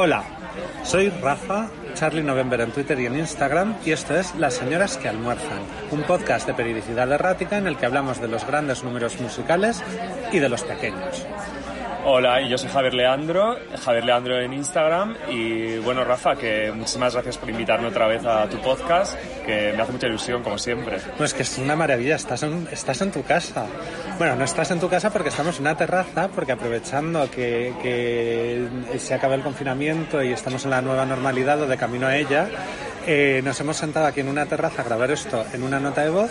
Hola, soy Rafa, Charlie November en Twitter y en Instagram y esto es Las Señoras que Almuerzan, un podcast de periodicidad errática en el que hablamos de los grandes números musicales y de los pequeños. Hola, yo soy Javier Leandro, Javier Leandro en Instagram. Y bueno, Rafa, que muchísimas gracias por invitarme otra vez a tu podcast, que me hace mucha ilusión, como siempre. Pues que es una maravilla, estás en, estás en tu casa. Bueno, no estás en tu casa porque estamos en una terraza, porque aprovechando que, que se acaba el confinamiento y estamos en la nueva normalidad o de camino a ella, eh, nos hemos sentado aquí en una terraza a grabar esto en una nota de voz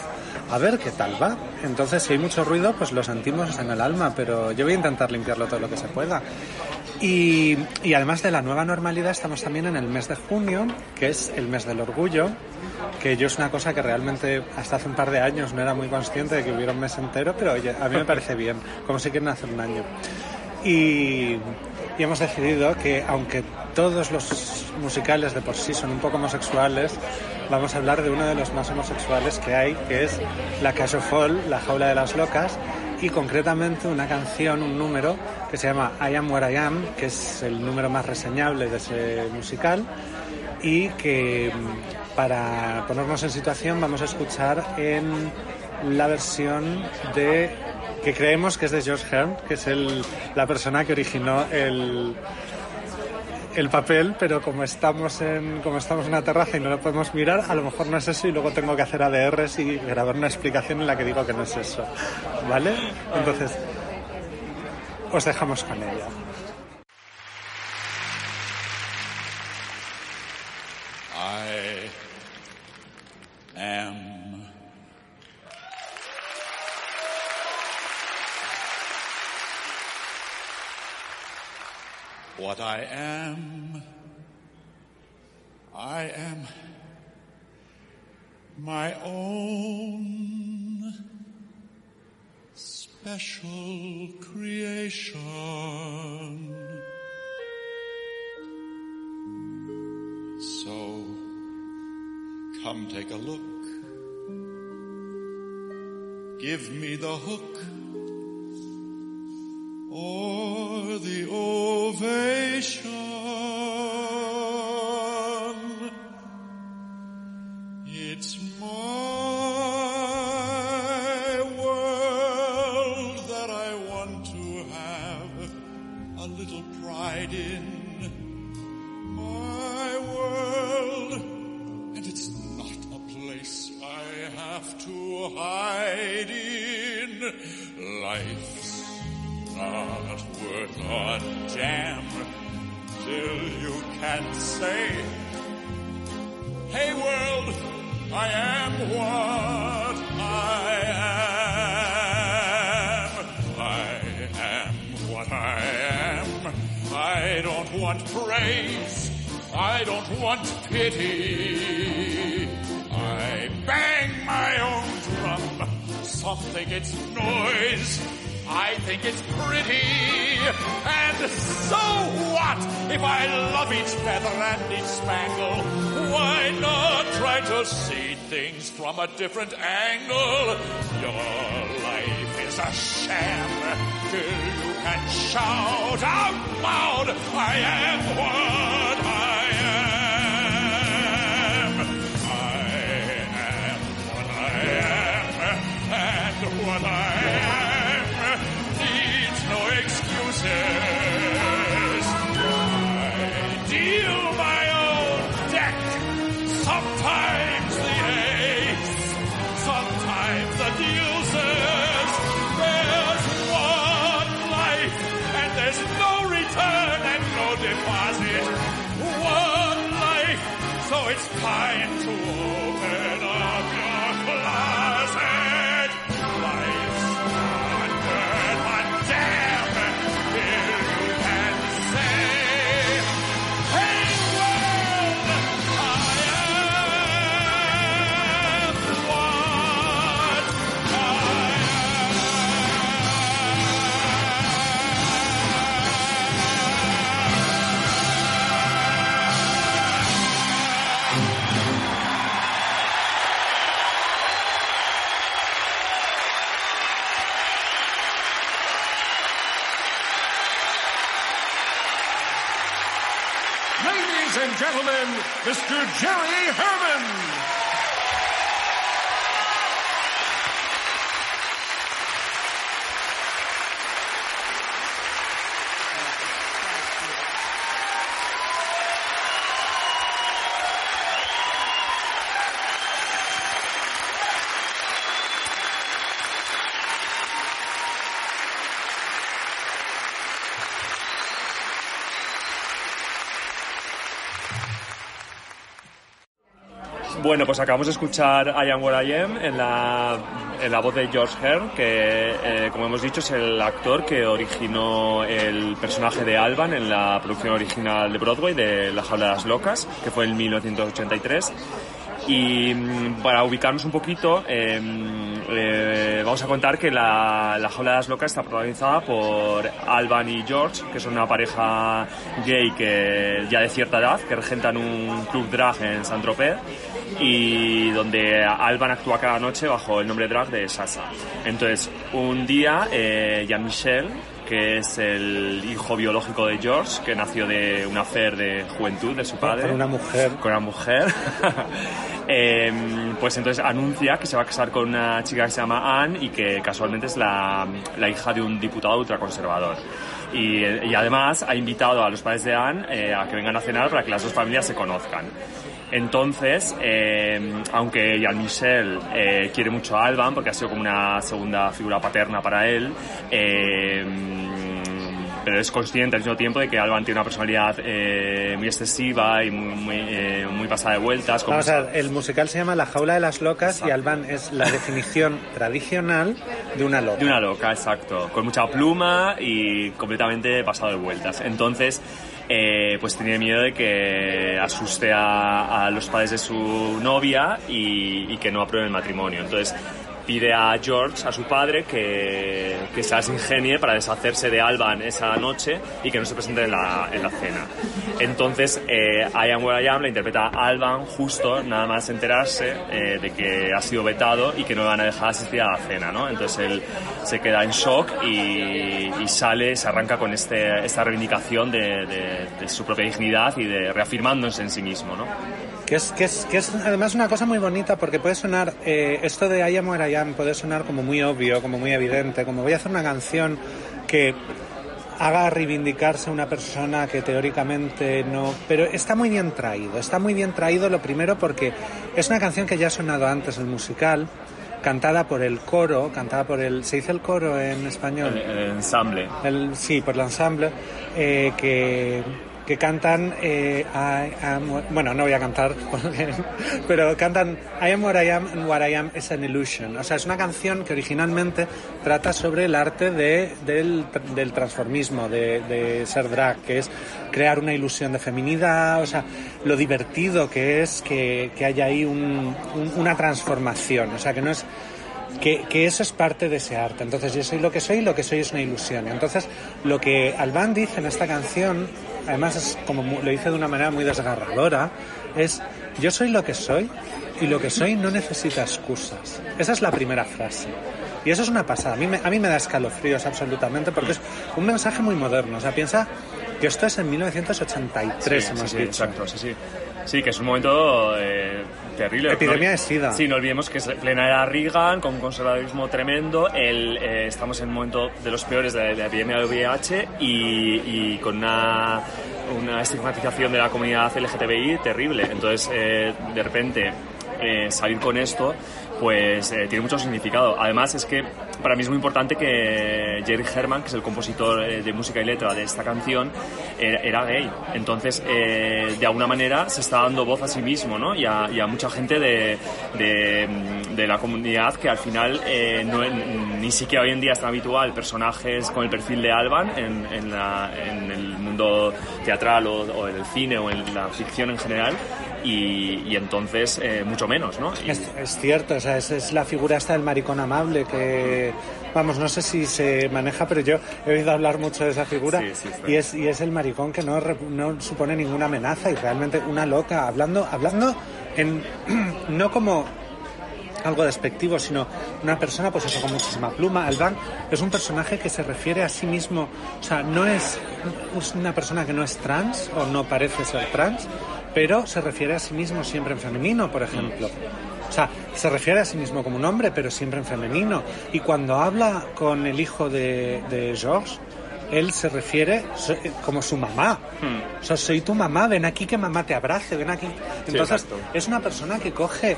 a ver qué tal va. Entonces, si hay mucho ruido, pues lo sentimos en el alma, pero yo voy a intentar limpiarlo todo lo que se pueda. Y, y, además de la nueva normalidad, estamos también en el mes de junio, que es el mes del orgullo, que yo es una cosa que realmente hasta hace un par de años no era muy consciente de que hubiera un mes entero, pero oye, a mí me parece bien, como si quieren hacer un año. Y, y hemos decidido que aunque todos los musicales de por sí son un poco homosexuales, vamos a hablar de uno de los más homosexuales que hay, que es La of Fall, La Jaula de las Locas, y concretamente una canción, un número que se llama I Am Where I Am, que es el número más reseñable de ese musical, y que para ponernos en situación vamos a escuchar en la versión de que creemos que es de George Hearn, que es el, la persona que originó el, el papel, pero como estamos en como estamos en una terraza y no lo podemos mirar, a lo mejor no es eso y luego tengo que hacer ADRs y grabar una explicación en la que digo que no es eso, ¿vale? Entonces os dejamos con ella. What I am. I am my own special creation. So come take a look. Give me the hook or the ovation salvation. Think it's noise. I think it's pretty. And so what if I love each feather and each spangle? Why not try to see things from a different angle? Your life is a sham till you can shout out loud, I am what Needs no excuses. I deal my own deck. Sometimes the ace, sometimes the one life, and there's no return and no deposit. One life, so it's time Jerry Herman. Bueno, pues acabamos de escuchar I Am What I Am en la, en la voz de George Hearn, que eh, como hemos dicho es el actor que originó el personaje de Alban en la producción original de Broadway de La Jaula de las Locas, que fue en 1983. Y mm, para ubicarnos un poquito, eh, eh, vamos a contar que la, la Jaula de las Locas está protagonizada por Alban y George, que son una pareja gay que ya de cierta edad, que regentan un club drag en Saint-Tropez y donde Alban actúa cada noche bajo el nombre drag de Sasa. Entonces, un día, eh, Jean-Michel, que es el hijo biológico de George, que nació de una affair de juventud de su padre. Con una mujer. Con una mujer. Eh, pues entonces anuncia que se va a casar con una chica que se llama Anne y que casualmente es la, la hija de un diputado ultraconservador. Y, y además ha invitado a los padres de Anne eh, a que vengan a cenar para que las dos familias se conozcan. Entonces, eh, aunque Jean Michel eh, quiere mucho a Alban porque ha sido como una segunda figura paterna para él, eh, pero es consciente al mismo tiempo de que Alban tiene una personalidad eh, muy excesiva y muy, muy, eh, muy pasada de vueltas. como Vamos a ver, el musical se llama La jaula de las locas y Alban es la definición tradicional de una loca. De una loca, exacto. Con mucha pluma y completamente pasado de vueltas. Entonces, eh, pues tenía miedo de que asuste a, los padres de su novia y, y que no apruebe el matrimonio. Entonces, pide a George, a su padre, que, que se las ingenie para deshacerse de Alban esa noche y que no se presente en la, en la cena. Entonces, eh, I Am Where I Am la interpreta Alban justo, nada más enterarse eh, de que ha sido vetado y que no le van a dejar asistir a la cena, ¿no? Entonces él se queda en shock y, y sale, se arranca con este, esta reivindicación de su propia dignidad y de reafirmándose en sí mismo, ¿no? Que es, que, es, que es además una cosa muy bonita porque puede sonar, eh, esto de I am where I am puede sonar como muy obvio, como muy evidente, como voy a hacer una canción que haga reivindicarse una persona que teóricamente no... Pero está muy bien traído, está muy bien traído lo primero porque es una canción que ya ha sonado antes, el musical, cantada por el coro, cantada por el... ¿Se dice el coro en español? El, el ensamble. El, sí, por el ensamble, eh, que, que cantan, eh, I am, bueno, no voy a cantar, pero cantan I am what I am and what I am is an illusion. O sea, es una canción que originalmente trata sobre el arte de, del, del transformismo, de, de ser drag, que es crear una ilusión de feminidad, o sea, lo divertido que es que, que haya ahí un- un- una transformación, o sea, que no es que, que eso es parte de ese arte. Entonces yo soy lo que soy y lo que soy es una ilusión. Entonces lo que Alban dice en esta canción, además es como lo dice de una manera muy desgarradora, es yo soy lo que soy y lo que soy no necesita excusas. Esa es la primera frase. Y eso es una pasada. A mí me, a mí me da escalofríos absolutamente porque es un mensaje muy moderno. O sea, piensa que esto es en 1983, Sí, hemos sí, sí, dicho. exacto, sí, sí. Sí, que es un momento eh, terrible. Epidemia No- de sida. Sí, no olvidemos que es plena era Reagan, con un conservadurismo tremendo. El, eh, estamos en un momento de los peores de de la epidemia del VIH y, y con una, una estigmatización de la comunidad LGTBI terrible. Entonces, eh, de repente, eh, salir con esto pues eh, tiene mucho significado. Además es que para mí es muy importante que Jerry Herman, que es el compositor eh, de música y letra de esta canción, era, era gay. Entonces, eh, de alguna manera se está dando voz a sí mismo, ¿no? Y a, y a mucha gente de, de, de la comunidad que al final eh, no, ni siquiera hoy en día es tan habitual personajes con el perfil de Alban en, en, la- en el mundo teatral o, o en el cine o en la ficción en general. Y, y entonces, eh, mucho menos, ¿no? Y- Es, es cierto, o sea, es, es la figura esta del maricón amable que, vamos, no sé si se maneja, pero yo he oído hablar mucho de esa figura Sí, sí, y, es, y es el maricón que no, no supone ninguna amenaza y realmente una loca, hablando, hablando en, no como algo despectivo, sino una persona, pues eso, con muchísima pluma. Alban es un personaje que se refiere a sí mismo, o sea, no es, una persona que no es trans o no parece ser trans, pero se refiere a sí mismo siempre en femenino, por ejemplo. O sea, se refiere a sí mismo como un hombre, pero siempre en femenino. Y cuando habla con el hijo de, de Georges, él se refiere so- como su mamá. O sea, soy tu mamá, ven aquí que mamá te abrace, ven aquí. Entonces, exacto. es una persona que coge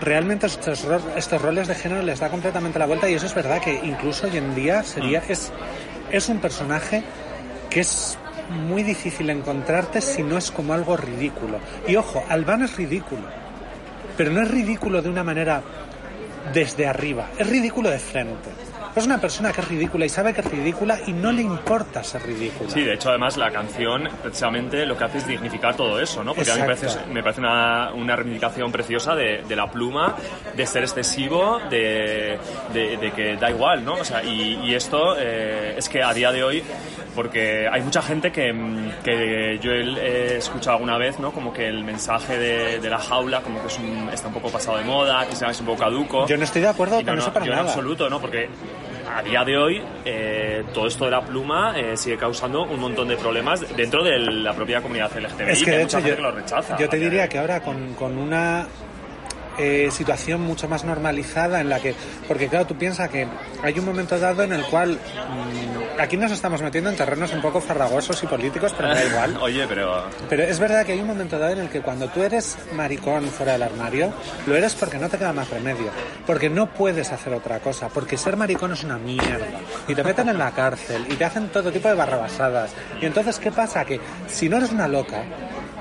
realmente estos, ro- estos roles de género les da completamente la vuelta y eso es verdad que incluso hoy en día sería es es un personaje que es muy difícil encontrarte si no es como algo ridículo. Y ojo Albán es ridículo pero no es ridículo de una manera desde arriba es ridículo de frente es una persona que es ridícula y sabe que es ridícula y no le importa ser ridícula Sí, de hecho, además, la canción precisamente lo que hace es dignificar todo eso, ¿no? Porque a mí me Exacto. parece, me parece una, una reivindicación preciosa de, de la pluma, de ser excesivo, de, de- de que da igual, ¿no? O sea, y, y esto eh, es que a día de hoy, porque hay mucha gente que, que yo he, escuchado alguna vez, ¿no? Como que el mensaje de, de la jaula como que es un- está un poco pasado de moda, que es un poco caduco. yo no estoy de acuerdo no, con no, eso para yo en nada absoluto, ¿no? Porque a día de hoy eh, todo esto de la pluma eh, sigue causando un montón de problemas dentro de la propia comunidad LGTBI. Es que hay de mucha hecho gente yo, que lo rechaza. yo te diría que ahora con, con una eh, situación mucho más normalizada en la que, porque claro, tú piensas que hay un momento dado en el cual mm, aquí nos estamos metiendo en terrenos un poco farragosos y políticos, pero me da igual. Oye, pero Pero es verdad que hay un momento dado en el que cuando tú eres maricón fuera del armario, lo eres porque no te queda más remedio, porque no puedes hacer otra cosa, porque ser maricón es una mierda, y te meten en la cárcel, y te hacen todo tipo de barrabasadas. Y entonces, ¿qué pasa? Que si no eres una loca,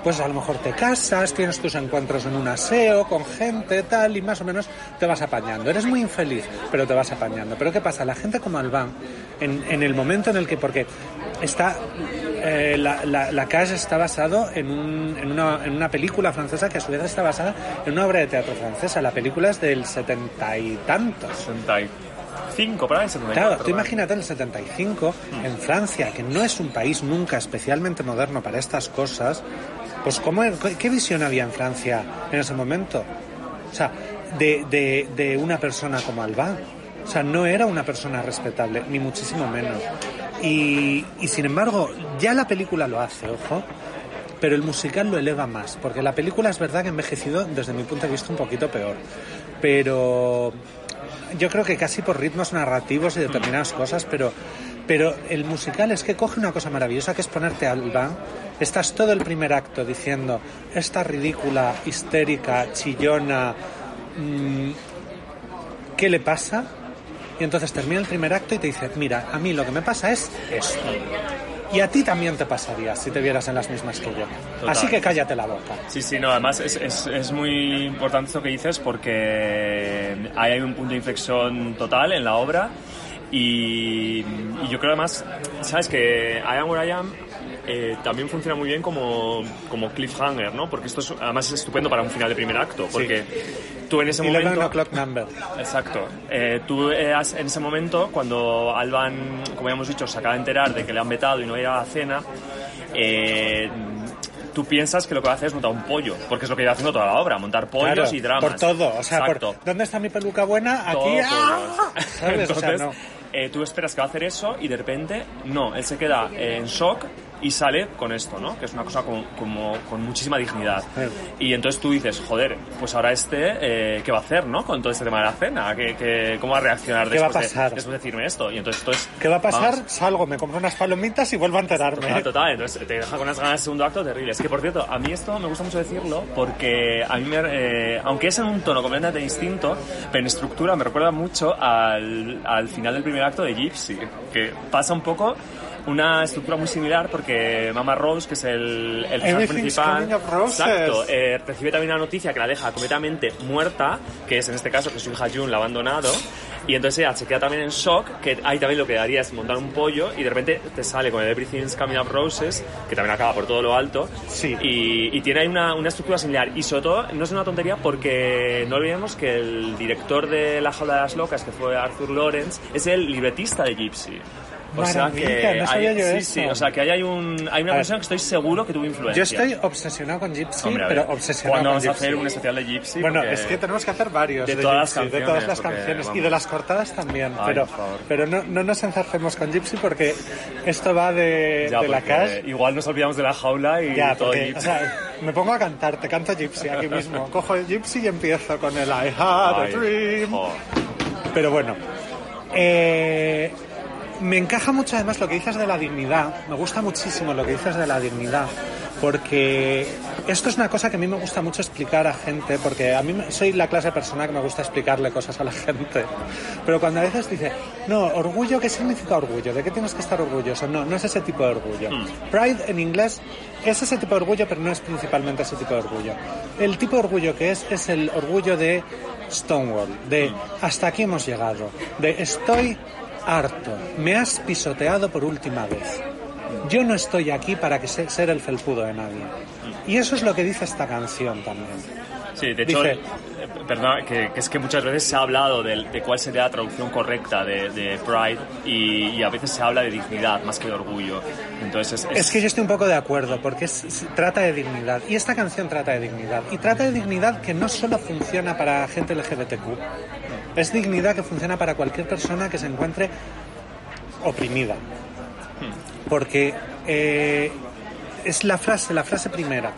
pues a lo mejor te casas, tienes tus encuentros en un aseo, con gente, tal, y más o menos te vas apañando. Eres muy infeliz, pero te vas apañando. Pero ¿qué pasa? La gente como Albán, en, en el momento en el que, porque está, eh, la, la, la está basado en, un- en, una, en una película francesa que a su vez está basada en una obra de teatro francesa. La película es del setenta y tantos. 65, para el 74. Claro, tú imagínate en el 75, en Francia, que no es un país nunca especialmente moderno para estas cosas, pues ¿cómo, ¿qué visión había en Francia en ese momento? O sea, de, de, una persona como Albán. O sea, no era una persona respetable, ni muchísimo menos. Y, y sin embargo, ya la película lo hace, ojo, pero el musical lo eleva más, porque la película es verdad que ha envejecido desde mi punto de vista un poquito peor. Pero yo creo que casi por ritmos narrativos y determinadas cosas, pero, pero el musical es que coge una cosa maravillosa que es ponerte al van. Estás todo el primer acto diciendo, esta ridícula, histérica, chillona, mm, ¿qué le pasa? Y entonces termina el primer acto y te dice, mira, a mí lo que me pasa es esto. Y a ti también te pasaría si te vieras en las mismas que yo. Total. Así que cállate la boca. Sí, sí, no, además es, es, es muy importante esto que dices porque ahí hay un punto de inflexión total en la obra y, y yo creo además, sabes que I Am Where I Am eh, también funciona muy bien como, como cliffhanger, ¿no? Porque esto es, además es estupendo para un final de primer acto, porque tú en ese 11 momento... o'clock number. Exacto. Eh, tú eh, en ese momento, cuando Alban, como ya hemos dicho, se acaba de enterar de que le han vetado y no va a la cena, eh, tú piensas que lo que va a hacer es montar un pollo, porque es lo que lleva haciendo toda la obra, montar pollos Claro, y dramas. Por todo. O sea, por. ¿dónde está mi peluca buena? Aquí. ¡ah! ¿Sabes? O sea, Entonces, no. eh, tú esperas que va a hacer eso y de repente, no, él se queda en shock y sale con esto, ¿no? Que es una cosa como, como con muchísima dignidad. Y entonces tú dices, joder, pues ahora este, eh, ¿qué va a hacer, no? Con todo este tema de la cena, ¿Qué, qué- cómo va a reaccionar ¿Qué va a después, de- pasar? después de decirme esto? Y entonces esto es... ¿Qué va a pasar? vamos, Salgo, me compro unas palomitas y vuelvo a enterarme. Total, total, entonces te deja con unas ganas de segundo acto terribles. Que por cierto, a mí esto me gusta mucho decirlo porque a mí, me, eh, aunque es en un tono completamente distinto, pero en estructura me recuerda mucho al, al final del primer acto de Gypsy, que pasa un poco una estructura muy similar porque Mama Rose, que es el, el personaje principal, exacto, eh, recibe también una noticia que la deja completamente muerta, que es en este caso que su hija June la ha abandonado, y entonces ella se queda también en shock, que ahí también lo que daría es montar un pollo, y de repente te sale con el Everything's Coming Up Roses, que también acaba por todo lo alto, Sí. y, y tiene ahí una, una estructura similar, y sobre todo no es una tontería porque no olvidemos que el director de La Jaula de las Locas, que fue Arthur Lawrence, es el libretista de Gypsy. O sea que no sabía hay, yo sí, eso. sí, o sea que ahí hay, un, hay una persona que estoy seguro que tuvo influencia. Yo estoy obsesionado con Gypsy, Hombre, a pero obsesionado ¿Cuándo con vamos a Gypsy. hacer un especial de Gypsy? Bueno, es que tenemos que hacer varios de de, todas las Gypsy, de todas las canciones, porque, y de las cortadas también, Ay, pero, pero no, no nos enzarcemos con Gypsy porque esto va de, Ya, de la cash. Igual nos olvidamos de la jaula y Ya, todo porque, Gypsy. o sea, me pongo a cantar, te canto Gypsy aquí mismo. Cojo el Gypsy y empiezo con el I had Ay, a dream. jo. Pero bueno, eh, me encaja mucho además lo que dices de la dignidad. Me gusta muchísimo lo que dices de la dignidad. Porque esto es una cosa que a mí me gusta mucho explicar a gente, porque a mí soy la clase de persona que me gusta explicarle cosas a la gente. Pero cuando a veces dice, no, orgullo, ¿qué significa orgullo? ¿De qué tienes que estar orgulloso? No, no es ese tipo de orgullo. Pride en inglés es ese tipo de orgullo, pero no es principalmente ese tipo de orgullo. El tipo de orgullo que es, es el orgullo de Stonewall, de hasta aquí hemos llegado, de estoy harto, me has pisoteado por última vez. Yo no estoy aquí para que se- ser el felpudo de nadie. Y eso es lo que dice esta canción también. Sí, de hecho, Dice- perdón, que, que es que muchas veces se ha hablado de, cuál sería la traducción correcta de, de Pride y, y a veces se habla de dignidad más que de orgullo. Entonces es, Es que yo estoy un poco de acuerdo, porque es- trata de dignidad. Y esta canción trata de dignidad. Y trata de dignidad que no solo funciona para gente LGBTQ. Es dignidad que funciona para cualquier persona que se encuentre oprimida. Porque eh, es la frase, la frase primera.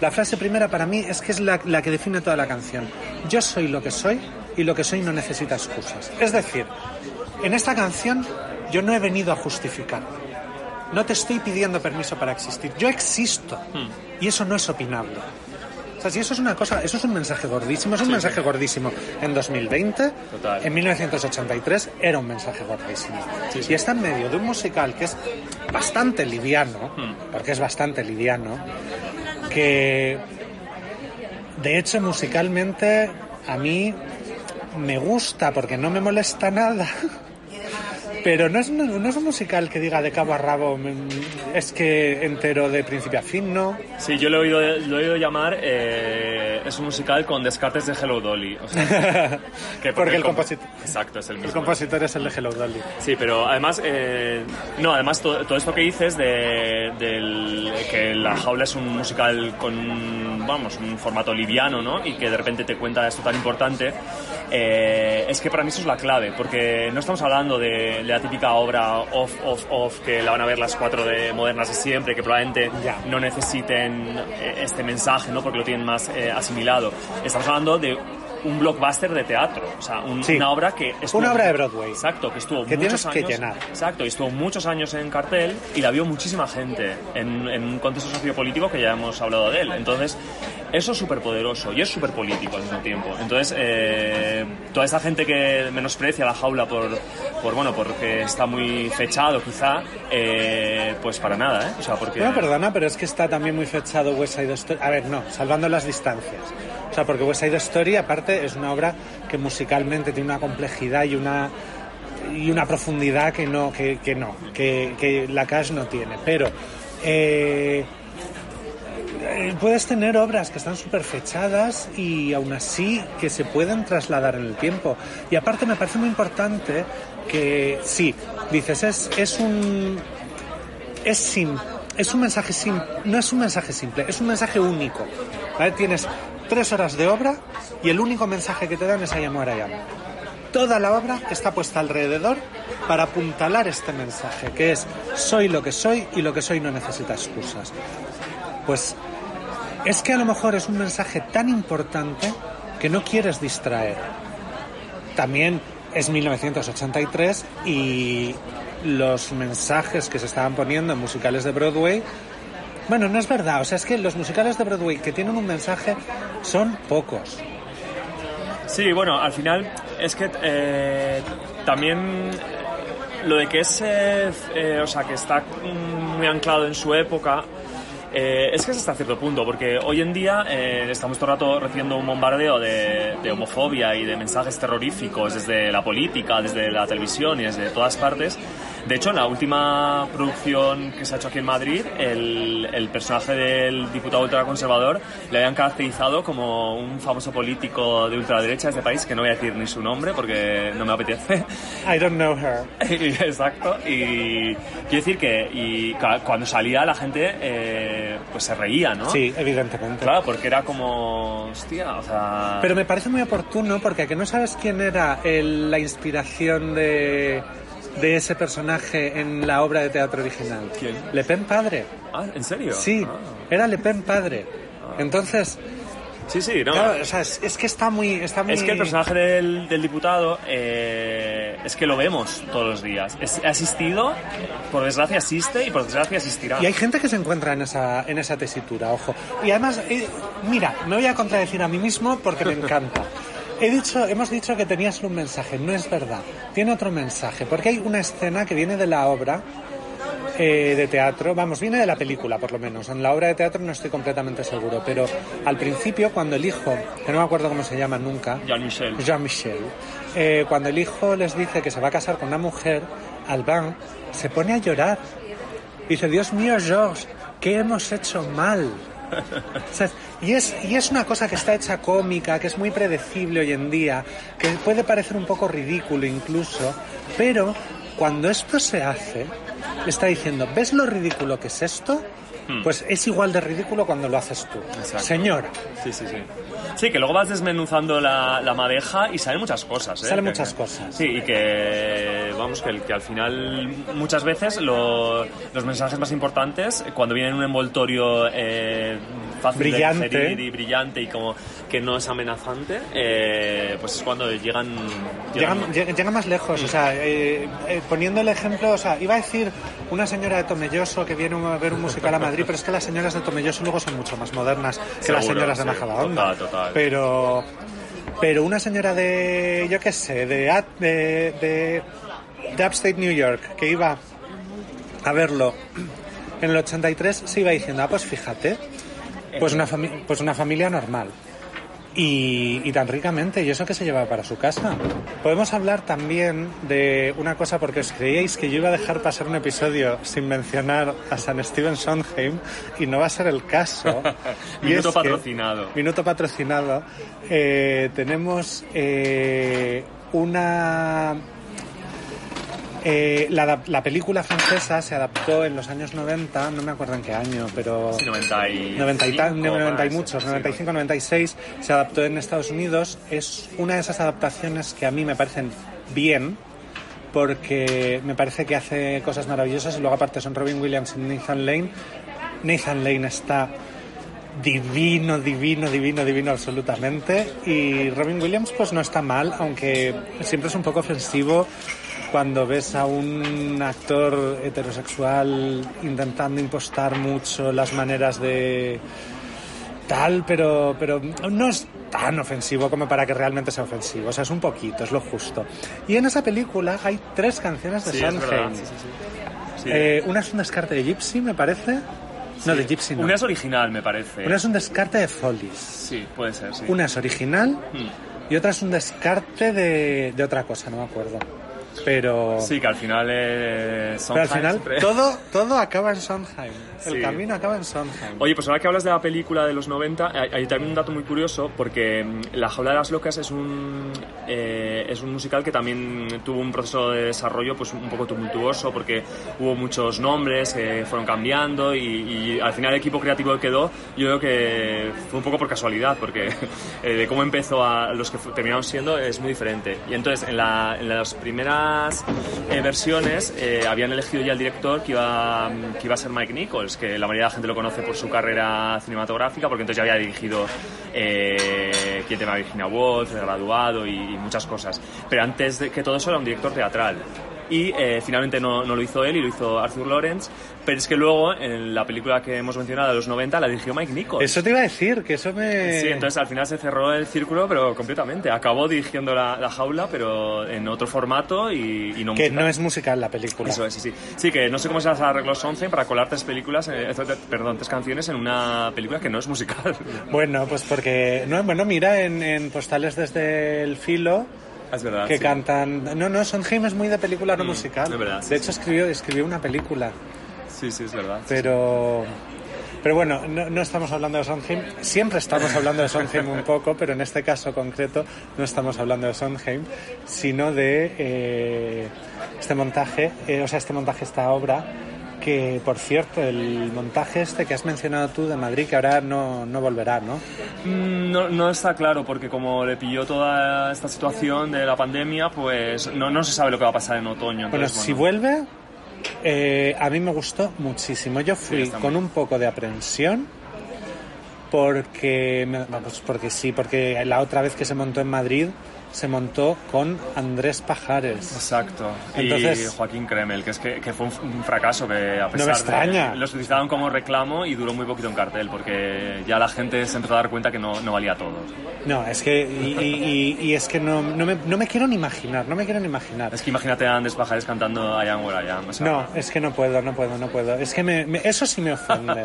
La frase primera para mí es que es la, la que define toda la canción. Yo soy lo que soy y lo que soy no necesita excusas. Es decir, en esta canción yo no he venido a justificar. No te estoy pidiendo permiso para existir. Yo existo. Y eso no es opinable. O sea, si eso es una cosa, eso es un mensaje gordísimo, es un mensaje gordísimo en 2020, Total. en 1983 era un mensaje gordísimo. Y está en medio de un musical que es bastante liviano, porque es bastante liviano, que de hecho musicalmente a mí me gusta porque no me molesta nada. Pero no es, un- no es un musical que diga de cabo a rabo, mm, es que entero de principio a fin, ¿no? Sí, yo lo he oído, lo he oído llamar, eh, es un musical con descartes de Hello Dolly. o sea, que Porque el compo- compositor- Exacto, es el El mismo. compositor es el de Hello Dolly. Sí, pero además, eh, no, además todo, todo esto que dices de del, que La Jaula es un musical con, vamos, un formato liviano, ¿no? Y que de repente te cuenta esto tan importante, eh, es que para mí eso es la clave, porque no estamos hablando de, de la típica obra off, off, off, que la van a ver las cuatro de modernas de siempre, que probablemente Ya. no necesiten eh, este mensaje, ¿no? Porque lo tienen más eh, asimilado. Estamos hablando de un blockbuster de teatro, o sea, un- Sí. una obra que estuvo- Una obra de Broadway. Exacto, que estuvo Que muchos tienes que años, llenar. Exacto, y estuvo muchos años en cartel y la vio muchísima gente en, en un contexto sociopolítico que ya hemos hablado de él. Entonces, eso es súper poderoso y es súper político al mismo tiempo. Entonces, eh, toda esa gente que menosprecia la jaula por, por bueno, porque está muy fechado quizá, eh, pues para nada, ¿eh? O sea, porque... No, perdona, pero es que está también muy fechado West Side Story. A ver, no, salvando las distancias. Sea, porque West Side Story, aparte, es una obra que musicalmente tiene una complejidad y una y una profundidad que no, que, que no, que, que la Cash no tiene. Pero eh, puedes tener obras que están súper fechadas y aún así que se pueden trasladar en el tiempo. Y aparte me parece muy importante que, sí, dices, es, es un es sim, es un mensaje sim, no es un mensaje simple, es un mensaje único. ¿vale? Tienes tres horas de obra y el único mensaje que te dan es I am. Toda la obra está puesta alrededor para apuntalar este mensaje, que es soy lo que soy y lo que soy no necesita excusas. Pues es que a lo mejor es un mensaje tan importante que no quieres distraer. También es 1983 y los mensajes que se estaban poniendo en musicales de Broadway, bueno, no es verdad, o sea, es que los musicales de Broadway que tienen un mensaje son pocos. Sí, bueno, al final es que eh, también lo de que es, eh, eh, o sea, que está muy anclado en su época, eh, es que es hasta cierto punto, porque hoy en día estamos todo el rato recibiendo un bombardeo de, de homofobia y de mensajes terroríficos desde la política, desde la televisión y desde todas partes. De hecho, en la última producción que se ha hecho aquí en Madrid, el, el personaje del diputado ultraconservador le habían caracterizado como un famoso político de ultraderecha de este país, que no voy a decir ni su nombre porque no me apetece. I don't know her. Exacto. Y quiero decir que y cuando salía la gente eh, pues se reía, ¿no? Sí, evidentemente. Claro, porque era como, hostia, o sea... Pero me parece muy oportuno porque que no sabes quién era el- la inspiración de, de ese personaje en la obra de teatro original. ¿Quién? Le Pen padre. Ah, ¿en serio? Sí, Ah. era Le Pen padre. Entonces, Sí, sí, no. claro, o sea, es, es que está muy, está muy... Es que el personaje del, del diputado eh, es que lo vemos todos los días. Es, ha existido, por desgracia existe y por desgracia existirá. Y hay gente que se encuentra en esa, en esa tesitura, ojo. Y además, eh, mira, me voy a contradecir a mí mismo porque me encanta. He dicho, hemos dicho que tenía solo un mensaje, no es verdad. Tiene otro mensaje, porque hay una escena que viene de la obra eh, de teatro, vamos, viene de la película por lo menos. En la obra de teatro no estoy completamente seguro, pero al principio cuando el hijo, que no me acuerdo cómo se llama nunca, Jean-Michel. Jean-Michel, eh, cuando el hijo les dice que se va a casar con una mujer, Albán se pone a llorar. Dice, Dios mío, Georges, ¿qué hemos hecho mal? ¿Sabes? Y es, y es una cosa que está hecha cómica, que es muy predecible hoy en día, que puede parecer un poco ridículo incluso, pero cuando esto se hace, está diciendo, ¿ves lo ridículo que es esto? Pues es igual de ridículo cuando lo haces tú. Exacto. Señora, Sí, sí, sí. Sí, que luego vas desmenuzando la, la madeja y salen muchas cosas, ¿eh? Salen Que- muchas cosas. Sí, y que, vamos, que, que al final muchas veces lo- los mensajes más importantes, cuando vienen en un envoltorio eh, fácil Brillante. de digerir y brillante y como que no es amenazante, eh, pues es cuando llegan... Llegan, lleg- llegan más lejos, o sea, eh, eh, poniendo el ejemplo, o sea, iba a decir una señora de Tomelloso que viene a ver un musical a Madrid, pero es que las señoras de Tomelloso luego son mucho más modernas que las señoras de sí, Majadahonda. total, total. Pero, pero una señora de, yo qué sé, de, de, de, de Upstate New York, que iba a verlo en el 83, se iba diciendo, ah, pues fíjate, pues una, pues una familia normal. Y, y tan ricamente, y eso que se lleva para su casa. Podemos hablar también de una cosa, porque os creíais que yo iba a dejar pasar un episodio sin mencionar a San Steven Sondheim, y no va a ser el caso. Y Minuto es que- patrocinado. minuto patrocinado. Eh, tenemos eh, una eh, la, película francesa se adaptó en los años 90, no me acuerdo en qué año, pero... Sí, 90 y... 90 y, tan- 90 y muchos, sí, 95, 96, se adaptó en Estados Unidos. Es una de esas adaptaciones que a mí me parecen bien, porque me parece que hace cosas maravillosas y luego aparte son Robin Williams y Nathan Lane. Nathan Lane está divino, divino, divino, divino absolutamente. Y Robin Williams pues no está mal, aunque siempre es un poco ofensivo cuando ves a un actor heterosexual intentando impostar mucho las maneras de tal, pero, pero no es tan ofensivo como para que realmente sea ofensivo. O sea, es un poquito, es lo justo. Y en esa película hay tres canciones de Sí, Sondheim. Eh, una es un descarte de Gypsy, me parece. No, de Gypsy no. Una es original, me parece. Una es un descarte de Follies. Sí, puede ser, sí. Una es original Hmm. y otra es un descarte de, de otra cosa, no me acuerdo. Pero, Sí, que al final eh, pero al final siempre- todo, todo acaba en Sondheim. El Sí. camino acaba en Sondheim. Oye, pues ahora que hablas de la película de los 90, hay, hay también un dato muy curioso, porque mm, La Jaula de las Locas es un, eh, es un musical que también tuvo un proceso de desarrollo pues un poco tumultuoso, porque hubo muchos nombres que fueron cambiando y, y al final el equipo creativo que quedó, yo creo que fue un poco por casualidad, porque eh, de cómo empezó a los que terminaron siendo es muy diferente. Y entonces, en, la- en las primeras eh, versiones eh, habían elegido ya el director que iba, que iba a ser Mike Nichols, que la mayoría de la gente lo conoce por su carrera cinematográfica, porque entonces ya había dirigido eh, Quien tema Virginia Woolf, Graduado y, y muchas cosas. Pero antes de que todo eso era un director teatral. Y eh, finalmente no, no lo hizo él y lo hizo Arthur Lawrence, pero es que luego en la película que hemos mencionado de los 90 la dirigió Mike Nichols. Eso te iba a decir, que eso me... Sí, entonces al final se cerró el círculo, pero completamente. Acabó dirigiendo la, la jaula, pero en otro formato y, y no que musical. no es musical la película. Eso es, sí, sí. Sí, que no sé cómo se las arregló Sondheim para colar tres películas, eh, perdón, tres canciones en una película que no es musical. Bueno, pues porque... No, bueno, mira, en, en Postales desde el Filo Es verdad, que sí. cantan... No, no, Sondheim es muy de película no musical. es verdad, sí, de hecho, escribió, escribió una película. Sí, sí, es verdad. Pero... Pero bueno, no, no estamos hablando de Sondheim. Siempre estamos hablando de Sondheim un poco, pero en este caso concreto no estamos hablando de Sondheim, sino de eh, este montaje, eh, o sea, este montaje, esta obra, que por cierto, el montaje este que has mencionado tú de Madrid, que ahora no, no volverá, ¿no? Mm, No, no está claro porque como le pilló toda esta situación de la pandemia, pues no, no se sabe lo que va a pasar en otoño. Bueno, entonces, si vuelve, eh, a mí me gustó muchísimo. Yo fui con un poco de aprensión porque, me- porque sí, porque la otra vez que se montó en Madrid se montó con Andrés Pajares. Exacto. Entonces- y Joaquín Kremel, que es que, que fue un, fracaso que a me pesar extraña. de... Lo utilizaron como reclamo y duró muy poquito en cartel porque ya la gente se empezó a dar cuenta que no, no valía todo. No, es que, y, y- y- es que no, no, me, no me quiero ni imaginar, no me quiero ni imaginar. Es que imagínate a Andes Pajares cantando I am where I am. o sea, No, es que no puedo, no puedo, no puedo. Es que me, me- eso sí me ofende.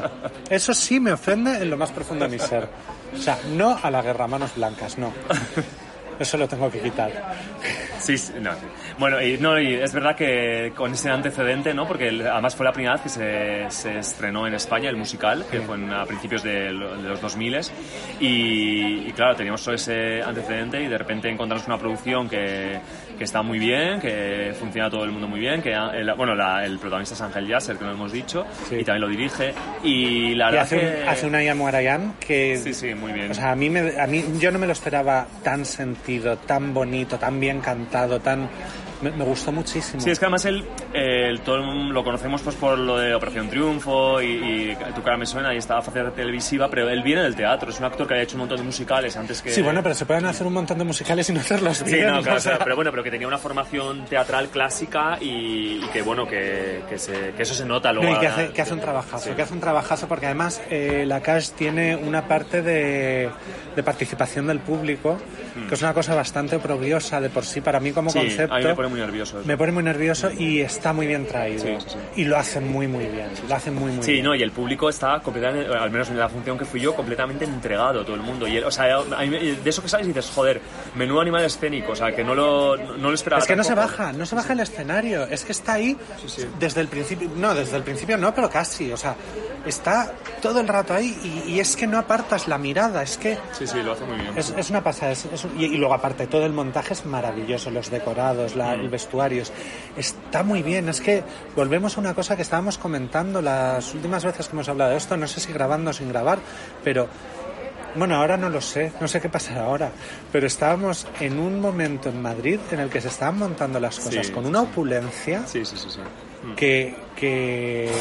Eso sí me ofende en lo más profundo de mi ser. O sea, no a la guerra manos blancas, no. Eso lo tengo que quitar. Sí, sí, no. Bueno, y, no, y es verdad que con ese antecedente, ¿no? Porque además fue la primera vez que se, se estrenó en España el musical, que fue en- a principios de, lo- de los 2000 y, y claro, teníamos todo ese antecedente y de repente encontramos una producción que, que está muy bien, que funciona todo el mundo muy bien, que el, bueno, la- el protagonista es Ángel Yasser, que no hemos dicho, Sí. y también lo dirige y la Y verdad hace, que... hace una que... Sí, sí, muy bien. O sea, a mí, me, a mí yo no me lo esperaba tan sentido, tan bonito, tan bien cantado, tan... Me, me gustó muchísimo. Sí, es que además él, eh, el- todo lo conocemos pues por lo de Operación Triunfo y, y Tu cara me suena y estaba faceta televisiva, pero él viene del teatro, es un actor que ha hecho un montón de musicales antes que... Sí, bueno, pero se pueden hacer un montón de musicales y no hacerlos Sí, bien. no, claro, o sea, pero bueno, pero que tenía una formación teatral clásica y, y que bueno, que, que, se- que eso se nota luego. No, y que hace, que hace un trabajazo, Sí. que hace un trabajazo porque además eh, la Cash tiene una parte de, de participación del público, que es una cosa bastante oprobiosa de por sí para mí como. Sí, concepto. Muy nervioso eso. Me pone muy nervioso y está muy bien traído. Sí, sí, sí. Y lo hacen muy, muy bien. Lo hacen muy, muy Sí, bien. no, y el público está completamente, al menos en la función que fui yo, completamente entregado todo el mundo. Y, él- o sea, a mí me- de eso que sabes dices, joder, menudo animal escénico, o sea, que no lo, no lo esperaba. Es que no se baja, no se baja el escenario, es que está ahí desde el principio, no, desde el principio no, pero casi, o sea, está todo el rato ahí y, y es que no apartas la mirada, es que Sí, sí, lo hace muy bien. es, es una pasada, es- es un- y, y luego aparte todo el montaje es maravilloso, los decorados, la, Mm. el vestuario, es- está muy bien, es que volvemos a una cosa que estábamos comentando las últimas veces que hemos hablado de esto, no sé si grabando o sin grabar, pero bueno, ahora no lo sé, no sé qué pasará ahora, pero estábamos en un momento en Madrid en el que se estaban montando las cosas Sí, con una opulencia Sí, sí, sí, sí. que, que,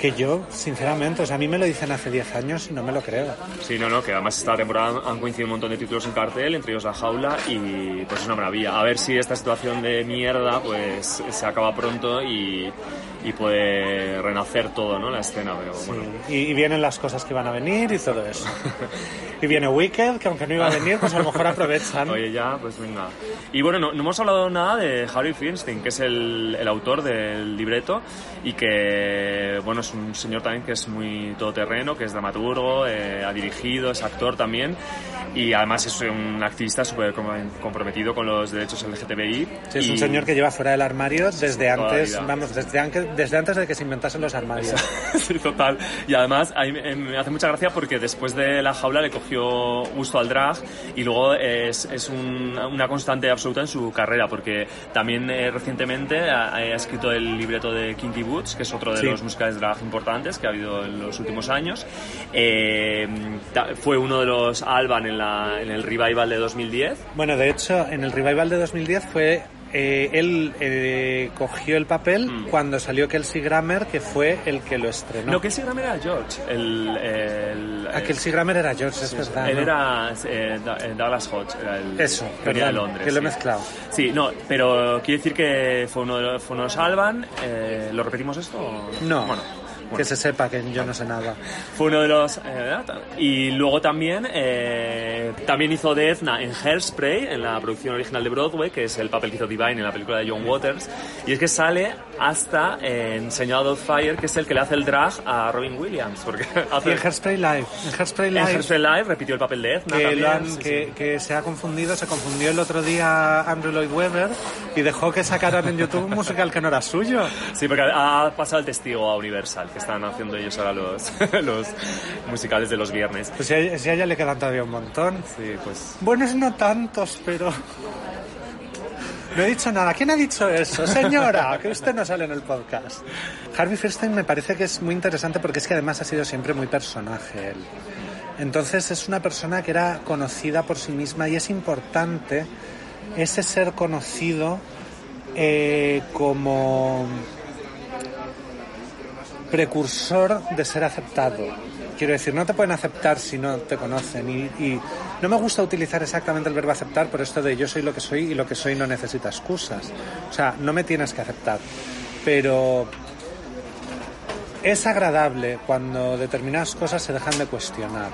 que yo, sinceramente, o sea, a mí me lo dicen hace 10 años y no me lo creo. Sí, no, no, que además esta temporada han coincidido un montón de títulos en cartel, entre ellos La Jaula, y pues es una maravilla. A ver si esta situación de mierda pues se acaba pronto y, y puede renacer todo, ¿no? La escena, pero bueno. Y, y vienen las cosas que van a venir y todo eso. Y viene Wicked, que aunque no iba a venir, pues a lo mejor aprovechan. Oye, ya, pues venga. Y bueno, no, no hemos hablado nada de Harry Feinstein, que es el, el autor del libreto y que, bueno, es un señor también que es muy todoterreno, que es dramaturgo, eh, ha dirigido, es actor también y además es un activista súper com- comprometido con los derechos LGTBI. Sí, es un señor que lleva fuera del armario desde antes, vamos, desde antes, desde antes de que se inventasen los armarios. sí, total. Y además a mí me hace mucha gracia porque después de la jaula le cogió gusto al drag y luego es, es un- una constante absoluta en su carrera porque también eh, recientemente ha, ha escrito el libreto de Kinky Boots, que es otro de Sí. los musicales drag importantes que ha habido en los últimos años. Eh, fue uno de los Alban en, la- en el revival de 2010. Bueno, de hecho, en el revival de 2010 fue. eh, él eh, cogió el papel Mm. cuando salió Kelsey Grammer, que fue el que lo estrenó. No, que ese era George. El, el, Ah, Kelsey Grammer era George, es verdad. Él ¿no? era eh, Da- eh, Douglas Hodge, era el Eso, que venía de perdón, Londres. que lo he sí. mezclado. Sí, no, pero quiere decir que fue uno de los, fue uno de los Alban. eh, ¿Lo repetimos esto? No. Bueno, que se sepa que yo no sé nada. Fue uno de los... eh, y luego también, eh, también hizo de Edna en Hairspray, en la producción original de Broadway, que es el papel que hizo Divine en la película de John Waters. Y es que sale hasta en Señor Fire, que es el que le hace el drag a Robin Williams. Porque Y hace, en Hairspray Live, en Hairspray en Live, Hairspray Live repitió el papel de Edna que, también. han- sí, que, sí. que se ha confundido, se confundió el otro día Andrew Lloyd Webber y dejó que sacaran en YouTube un musical que no era suyo. Sí, porque ha pasado el testigo a Universal, que están haciendo ellos ahora los, los musicales de los viernes. Pues si a, si a ella le quedan todavía un montón. Sí, pues... Buenos no tantos, pero... No he dicho nada. ¿Quién ha dicho eso? Señora, que usted no sale en el podcast. Harvey Fierstein me parece que es muy interesante porque es que además ha sido siempre muy personaje él. Entonces es una persona que era conocida por sí misma y es importante ese ser conocido eh, como precursor de ser aceptado. Quiero decir, no te pueden aceptar si no te conocen. Y, no me gusta utilizar exactamente el verbo aceptar por esto de yo soy lo que soy y lo que soy no necesita excusas. O sea, no me tienes que aceptar. Pero es agradable cuando determinadas cosas se dejan de cuestionar.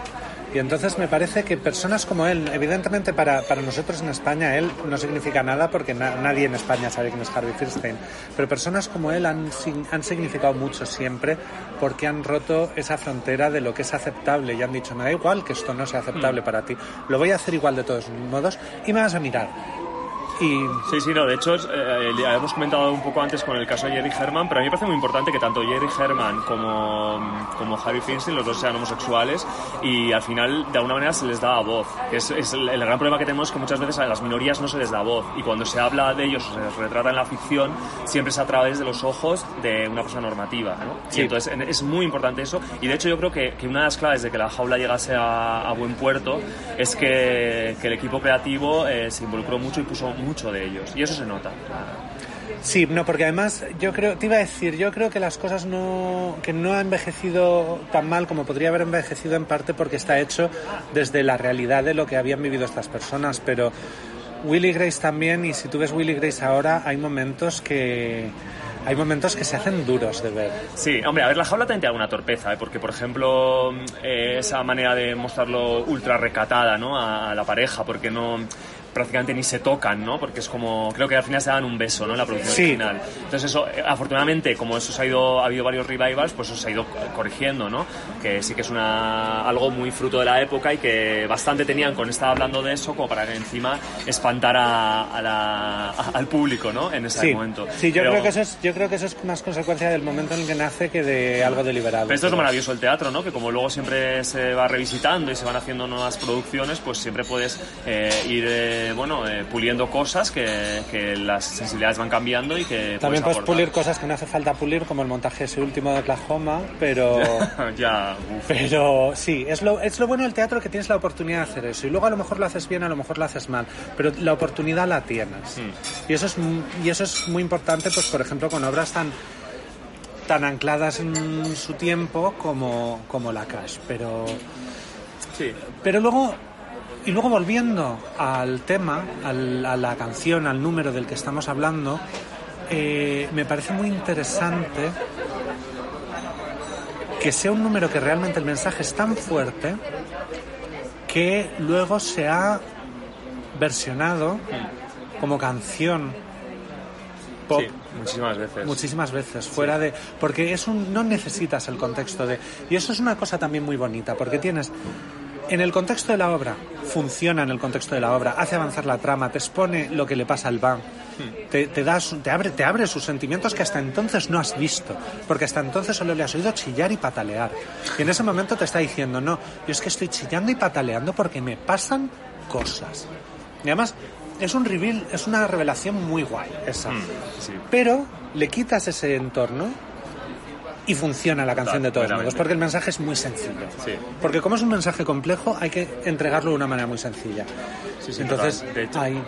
Y entonces me parece que personas como él, evidentemente para, para nosotros en España él no significa nada porque na- nadie en España sabe quién es Harvey Fierstein, pero personas como él han, han significado mucho siempre porque han roto esa frontera de lo que es aceptable y han dicho, me da igual que esto no sea aceptable para ti, lo voy a hacer igual de todos modos y me vas a mirar. Y Sí, sí, no, de hecho, eh, hemos comentado un poco antes con el caso de Jerry Herman, pero a mí me parece muy importante que tanto Jerry Herman como, como Harvey Feinstein, los dos sean homosexuales, y al final, de alguna manera, se les da voz. Es, es el, el gran problema que tenemos es que muchas veces a las minorías no se les da voz, y cuando se habla de ellos, o se les retrata en la ficción, siempre es a través de los ojos de una persona normativa, ¿no? Sí. Y entonces en- es muy importante eso, y de hecho yo creo que, que una de las claves de que la jaula llegase a, a buen puerto es que, que el equipo creativo eh, se involucró mucho y puso mucho de ellos, y eso se nota. Sí, no, porque además yo creo, te iba a decir, yo creo que las cosas no, que no ha envejecido tan mal como podría haber envejecido en parte porque está hecho desde la realidad de lo que habían vivido estas personas, pero Willy Grace también, y si tú ves Willy Grace ahora, hay momentos que, hay momentos que se hacen duros de ver. Sí, hombre, a ver, la jaula también tiene alguna torpeza, ¿eh? porque por ejemplo, eh, esa manera de mostrarlo ultra recatada, ¿no? A, a la pareja, porque no prácticamente ni se tocan, ¿no? Porque es como, creo que al final se dan un beso, ¿no? En la producción Sí. original. Entonces eso, eh, afortunadamente, como eso se ha ido, ha habido varios revivals, pues eso se ha ido corrigiendo, ¿no? Que sí que es una, algo muy fruto de la época y que bastante tenían con estar hablando de eso como para que encima espantar a, a la- a- al público, ¿no? En ese Sí, momento. sí yo, Pero- creo que eso es, yo creo que eso es más consecuencia del momento en el que nace que de algo deliberado. Pero esto es lo maravilloso del teatro, ¿no? Que como luego siempre se va revisitando y se van haciendo nuevas producciones, pues siempre puedes eh, ir, eh, bueno, eh, puliendo cosas que, que las sensibilidades van cambiando y que También puedes pulir cosas que no hace falta pulir, como el montaje ese último de Oklahoma, pero... ya, uf. Pero sí, es lo, es lo bueno del teatro que tienes la oportunidad de hacer eso. Y luego a lo mejor lo haces bien, a lo mejor lo haces mal. Pero la oportunidad la tienes. Y, eso es, y eso es muy importante, pues por ejemplo, con obras tan tan ancladas en su tiempo como, como la Cash. Pero, Sí. pero luego, y luego volviendo al tema, al- a la canción, al número del que estamos hablando, eh, me parece muy interesante que sea un número que realmente el mensaje es tan fuerte que luego se ha versionado como canción pop Sí, muchísimas veces. muchísimas veces fuera de porque es un no necesitas el contexto de y eso es una cosa también muy bonita porque tienes en el contexto de la obra funciona en el contexto de la obra hace avanzar la trama te expone lo que le pasa al van. Te, te te abre te abre sus sentimientos que hasta entonces no has visto porque hasta entonces solo le has oído chillar y patalear. Y en ese momento te está diciendo no yo es que estoy chillando y pataleando porque me pasan cosas y además es un reveal es una revelación muy guay esa. Sí. pero le quitas ese entorno y funciona la canción de todos modos, porque el mensaje es muy sencillo. Sí. Porque como es un mensaje complejo, hay que entregarlo de una manera muy sencilla. Sí, sí, Entonces, total. De hecho- ahí.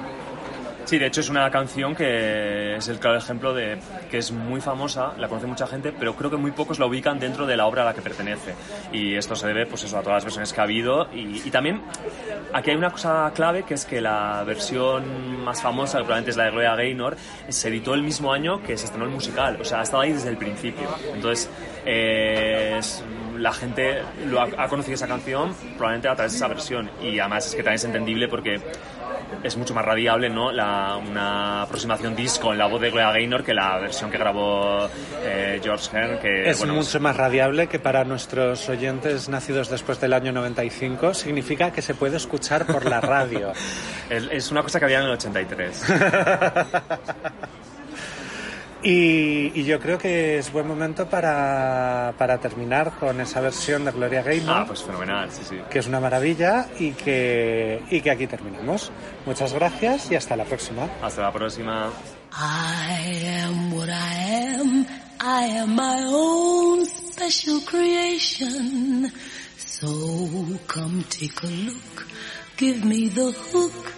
Sí, de hecho es una canción que es el claro ejemplo de que es muy famosa, la conoce mucha gente, pero creo que muy pocos la ubican dentro de la obra a la que pertenece. Y esto se debe pues eso, a todas las versiones que ha habido. Y, y también aquí hay una cosa clave que es que la versión más famosa, que probablemente es la de Gloria Gaynor, se editó el mismo año que se estrenó el musical. O sea, ha estado ahí desde el principio. Entonces, eh, es- la gente lo ha, ha conocido esa canción probablemente a través de esa versión. Y además es que también es entendible porque es mucho más radiable, ¿no? La, una aproximación disco en la voz de Gloria Gaynor que la versión que grabó eh, George Hearn, que Es bueno, mucho más radiable que para nuestros oyentes nacidos después del año 95 significa que se puede escuchar por la radio. es, es una cosa que había en el 83. Y, y yo creo que es buen momento para, para terminar con esa versión de Gloria Gaynor, ah, pues fenomenal, sí, sí. que es una maravilla y que, y que aquí terminamos. Muchas gracias y hasta la próxima. Hasta la próxima. I am what I am. I am my own special creation. So come take a look. Give me the hook